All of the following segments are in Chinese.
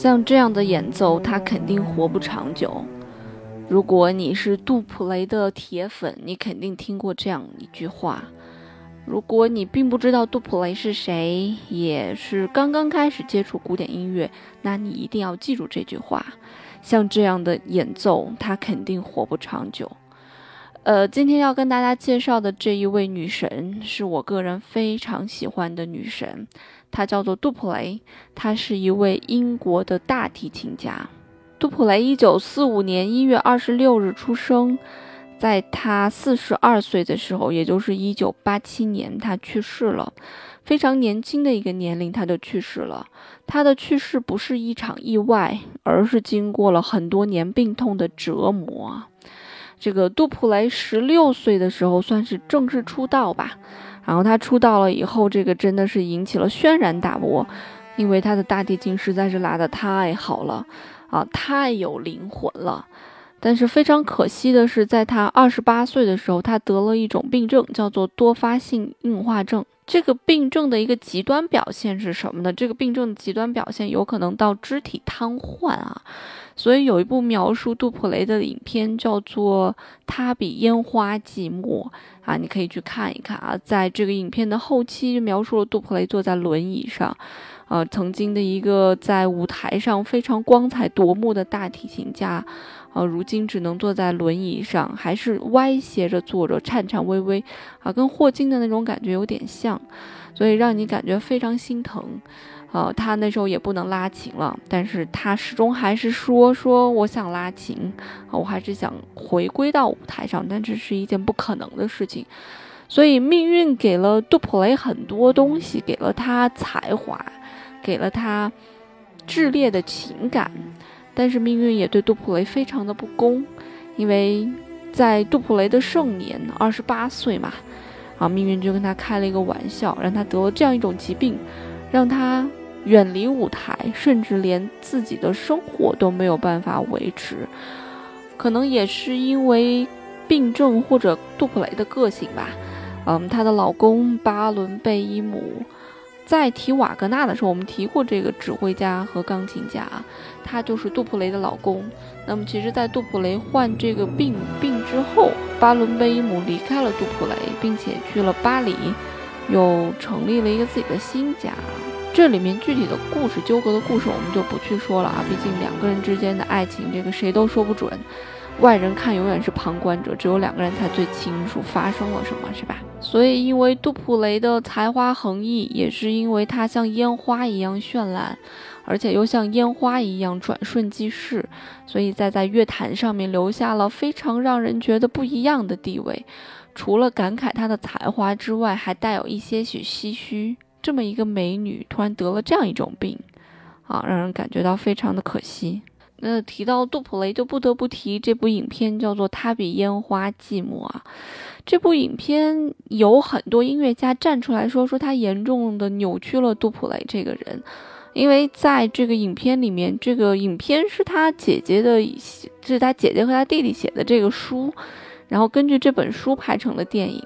像这样的演奏，他肯定活不长久。如果你是杜普雷的铁粉，你肯定听过这样一句话。如果你并不知道杜普雷是谁，也是刚刚开始接触古典音乐，那你一定要记住这句话。像这样的演奏，他肯定活不长久。呃，今天要跟大家介绍的这一位女神，是我个人非常喜欢的女神，她叫做杜普雷，她是一位英国的大提琴家。杜普雷一九四五年一月二十六日出生，在他四十二岁的时候，也就是一九八七年，他去世了。非常年轻的一个年龄，他就去世了。他的去世不是一场意外，而是经过了很多年病痛的折磨。这个杜普雷十六岁的时候算是正式出道吧，然后他出道了以后，这个真的是引起了轩然大波，因为他的大提琴实在是拉得太好了啊，太有灵魂了。但是非常可惜的是，在他二十八岁的时候，他得了一种病症，叫做多发性硬化症。这个病症的一个极端表现是什么呢？这个病症的极端表现有可能到肢体瘫痪啊。所以有一部描述杜普雷的影片叫做《他比烟花寂寞》啊，你可以去看一看啊。在这个影片的后期，描述了杜普雷坐在轮椅上，呃，曾经的一个在舞台上非常光彩夺目的大提琴家。啊，如今只能坐在轮椅上，还是歪斜着坐着，颤颤巍巍，啊，跟霍金的那种感觉有点像，所以让你感觉非常心疼。啊，他那时候也不能拉琴了，但是他始终还是说说我想拉琴，我还是想回归到舞台上，但这是一件不可能的事情。所以命运给了杜普雷很多东西，给了他才华，给了他炽烈的情感。但是命运也对杜普雷非常的不公，因为在杜普雷的盛年，二十八岁嘛，啊，命运就跟他开了一个玩笑，让他得了这样一种疾病，让他远离舞台，甚至连自己的生活都没有办法维持。可能也是因为病症或者杜普雷的个性吧，嗯，她的老公巴伦贝伊姆。在提瓦格纳的时候，我们提过这个指挥家和钢琴家，他就是杜普雷的老公。那么，其实，在杜普雷患这个病病之后，巴伦贝伊姆离开了杜普雷，并且去了巴黎，又成立了一个自己的新家。这里面具体的故事、纠葛的故事，我们就不去说了啊，毕竟两个人之间的爱情，这个谁都说不准。外人看永远是旁观者，只有两个人才最清楚发生了什么，是吧？所以，因为杜普雷的才华横溢，也是因为他像烟花一样绚烂，而且又像烟花一样转瞬即逝，所以在在乐坛上面留下了非常让人觉得不一样的地位。除了感慨他的才华之外，还带有一些许唏嘘。这么一个美女突然得了这样一种病，啊，让人感觉到非常的可惜。那提到杜普雷，就不得不提这部影片，叫做《他比烟花寂寞》啊。这部影片有很多音乐家站出来说，说他严重的扭曲了杜普雷这个人，因为在这个影片里面，这个影片是他姐姐的，是他姐姐和他弟弟写的这个书，然后根据这本书拍成了电影。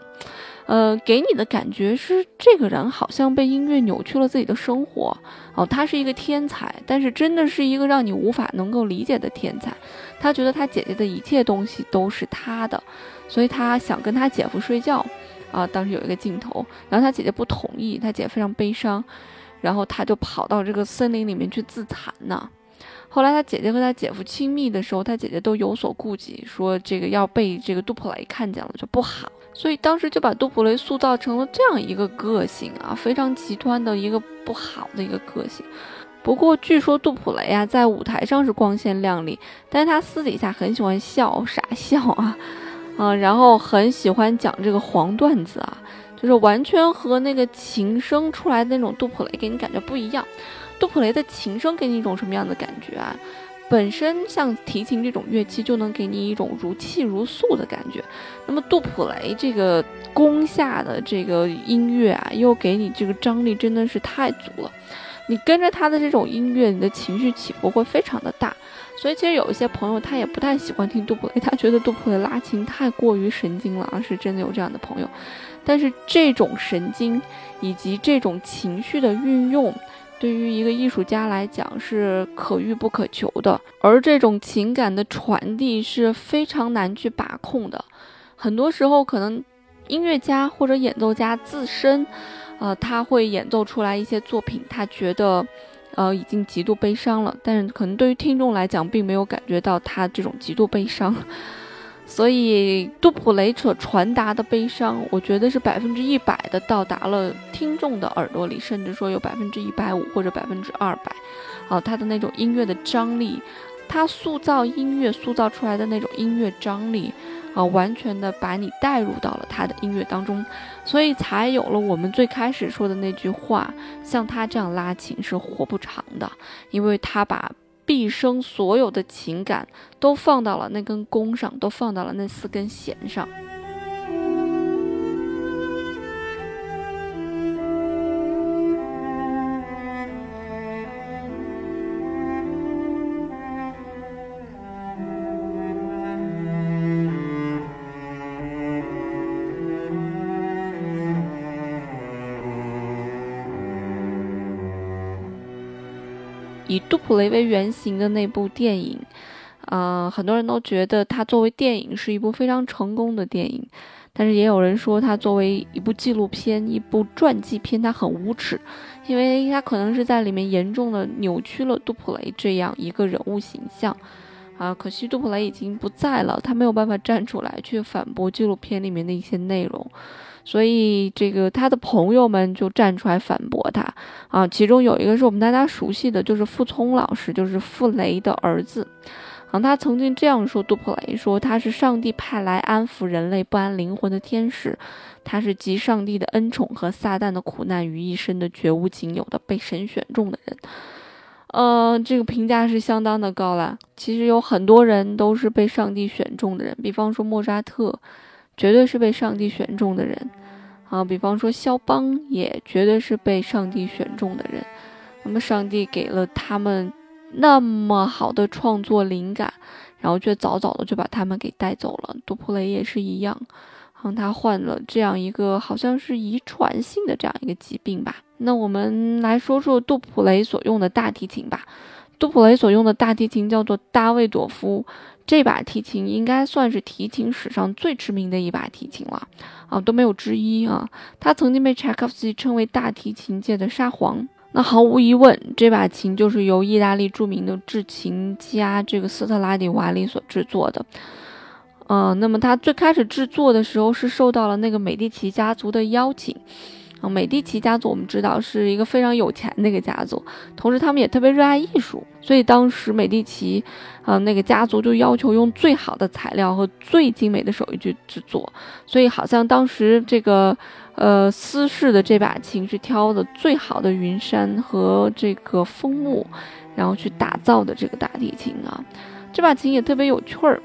呃，给你的感觉是这个人好像被音乐扭曲了自己的生活哦。他是一个天才，但是真的是一个让你无法能够理解的天才。他觉得他姐姐的一切东西都是他的，所以他想跟他姐夫睡觉啊。当时有一个镜头，然后他姐姐不同意，他姐非常悲伤，然后他就跑到这个森林里面去自残呢。后来他姐姐和他姐夫亲密的时候，他姐姐都有所顾忌，说这个要被这个杜普雷看见了就不好。所以当时就把杜普雷塑造成了这样一个个性啊，非常极端的一个不好的一个个性。不过据说杜普雷啊，在舞台上是光鲜亮丽，但是他私底下很喜欢笑傻笑啊，嗯，然后很喜欢讲这个黄段子啊，就是完全和那个琴声出来的那种杜普雷给你感觉不一样。杜普雷的琴声给你一种什么样的感觉啊？本身像提琴这种乐器就能给你一种如泣如诉的感觉，那么杜普雷这个弓下的这个音乐啊，又给你这个张力真的是太足了。你跟着他的这种音乐，你的情绪起伏会非常的大。所以其实有一些朋友他也不太喜欢听杜普雷，他觉得杜普雷拉琴太过于神经了啊，是真的有这样的朋友。但是这种神经以及这种情绪的运用。对于一个艺术家来讲是可遇不可求的，而这种情感的传递是非常难去把控的。很多时候，可能音乐家或者演奏家自身，呃，他会演奏出来一些作品，他觉得，呃，已经极度悲伤了，但是可能对于听众来讲，并没有感觉到他这种极度悲伤。所以杜普雷所传达的悲伤，我觉得是百分之一百的到达了听众的耳朵里，甚至说有百分之一百五或者百分之二百，啊，他的那种音乐的张力，他塑造音乐塑造出来的那种音乐张力，啊，完全的把你带入到了他的音乐当中，所以才有了我们最开始说的那句话，像他这样拉琴是活不长的，因为他把。毕生所有的情感都放到了那根弓上，都放到了那四根弦上。以杜普雷为原型的那部电影，呃，很多人都觉得它作为电影是一部非常成功的电影，但是也有人说它作为一部纪录片、一部传记片，它很无耻，因为它可能是在里面严重的扭曲了杜普雷这样一个人物形象。啊，可惜杜普雷已经不在了，他没有办法站出来去反驳纪录片里面的一些内容。所以，这个他的朋友们就站出来反驳他啊。其中有一个是我们大家熟悉的，就是傅聪老师，就是傅雷的儿子。啊，他曾经这样说杜普雷：说他是上帝派来安抚人类不安灵魂的天使，他是集上帝的恩宠和撒旦的苦难于一身的绝无仅有的被神选中的人。呃，这个评价是相当的高了。其实有很多人都是被上帝选中的人，比方说莫扎特。绝对是被上帝选中的人，啊，比方说肖邦也绝对是被上帝选中的人。那么上帝给了他们那么好的创作灵感，然后却早早的就把他们给带走了。杜普雷也是一样，让他患了这样一个好像是遗传性的这样一个疾病吧。那我们来说说杜普雷所用的大提琴吧。杜普雷所用的大提琴叫做大卫朵夫。这把提琴应该算是提琴史上最知名的一把提琴了，啊，都没有之一啊。它曾经被柴可夫斯基称为大提琴界的沙皇。那毫无疑问，这把琴就是由意大利著名的制琴家这个斯特拉迪瓦里所制作的。嗯，那么他最开始制作的时候是受到了那个美第奇家族的邀请。美第奇家族我们知道是一个非常有钱的一个家族，同时他们也特别热爱艺术，所以当时美第奇，呃，那个家族就要求用最好的材料和最精美的手艺去制作，所以好像当时这个，呃，私事的这把琴是挑的最好的云杉和这个枫木，然后去打造的这个大提琴啊，这把琴也特别有趣儿，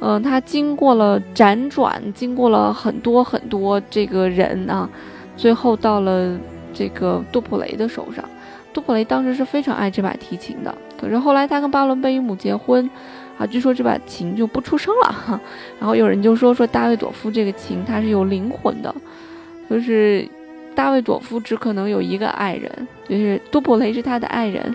嗯，它经过了辗转，经过了很多很多这个人啊。最后到了这个杜普雷的手上，杜普雷当时是非常爱这把提琴的。可是后来他跟巴伦贝伊姆结婚，啊，据说这把琴就不出声了。哈。然后有人就说说大卫朵夫这个琴它是有灵魂的，就是大卫朵夫只可能有一个爱人，就是杜普雷是他的爱人，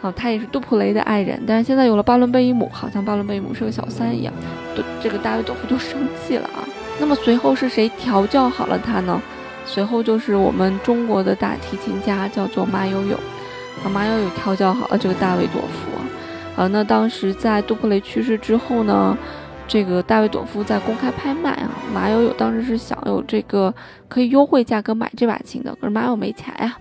啊，他也是杜普雷的爱人。但是现在有了巴伦贝伊姆，好像巴伦贝伊姆是个小三一样，都这个大卫朵夫就生气了啊。那么随后是谁调教好了他呢？随后就是我们中国的大提琴家，叫做马友友，啊，马友友调教好了这个大卫朵夫，啊，那当时在杜普雷去世之后呢，这个大卫朵夫在公开拍卖啊，马友友当时是想有这个可以优惠价格买这把琴的，可是马友没钱呀，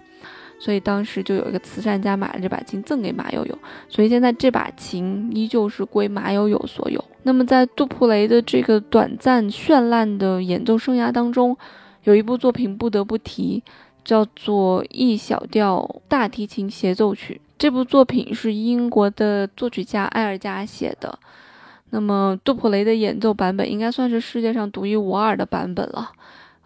所以当时就有一个慈善家买了这把琴赠给马友友，所以现在这把琴依旧是归马友友所有。那么在杜普雷的这个短暂绚烂的演奏生涯当中。有一部作品不得不提，叫做《E 小调大提琴协奏曲》。这部作品是英国的作曲家埃尔加写的。那么杜普雷的演奏版本应该算是世界上独一无二的版本了。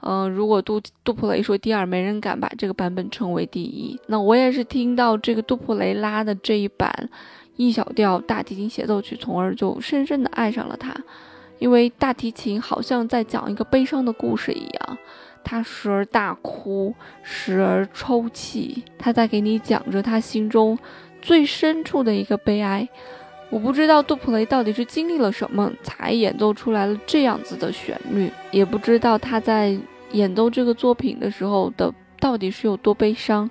嗯，如果杜杜普雷说第二，没人敢把这个版本称为第一。那我也是听到这个杜普雷拉的这一版《E 小调大提琴协奏曲》，从而就深深的爱上了它。因为大提琴好像在讲一个悲伤的故事一样。他时而大哭，时而抽泣，他在给你讲着他心中最深处的一个悲哀。我不知道杜普雷到底是经历了什么，才演奏出来了这样子的旋律，也不知道他在演奏这个作品的时候的到底是有多悲伤。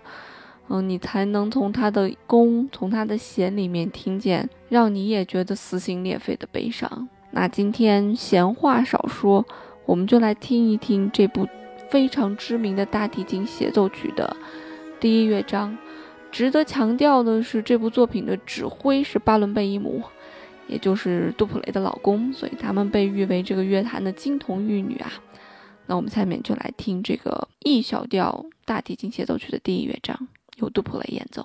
嗯，你才能从他的弓，从他的弦里面听见，让你也觉得撕心裂肺的悲伤。那今天闲话少说，我们就来听一听这部非常知名的大提琴协奏曲的第一乐章。值得强调的是，这部作品的指挥是巴伦贝伊姆，也就是杜普雷的老公，所以他们被誉为这个乐坛的金童玉女啊。那我们下面就来听这个 E 小调大提琴协奏曲的第一乐章。由杜普雷演奏。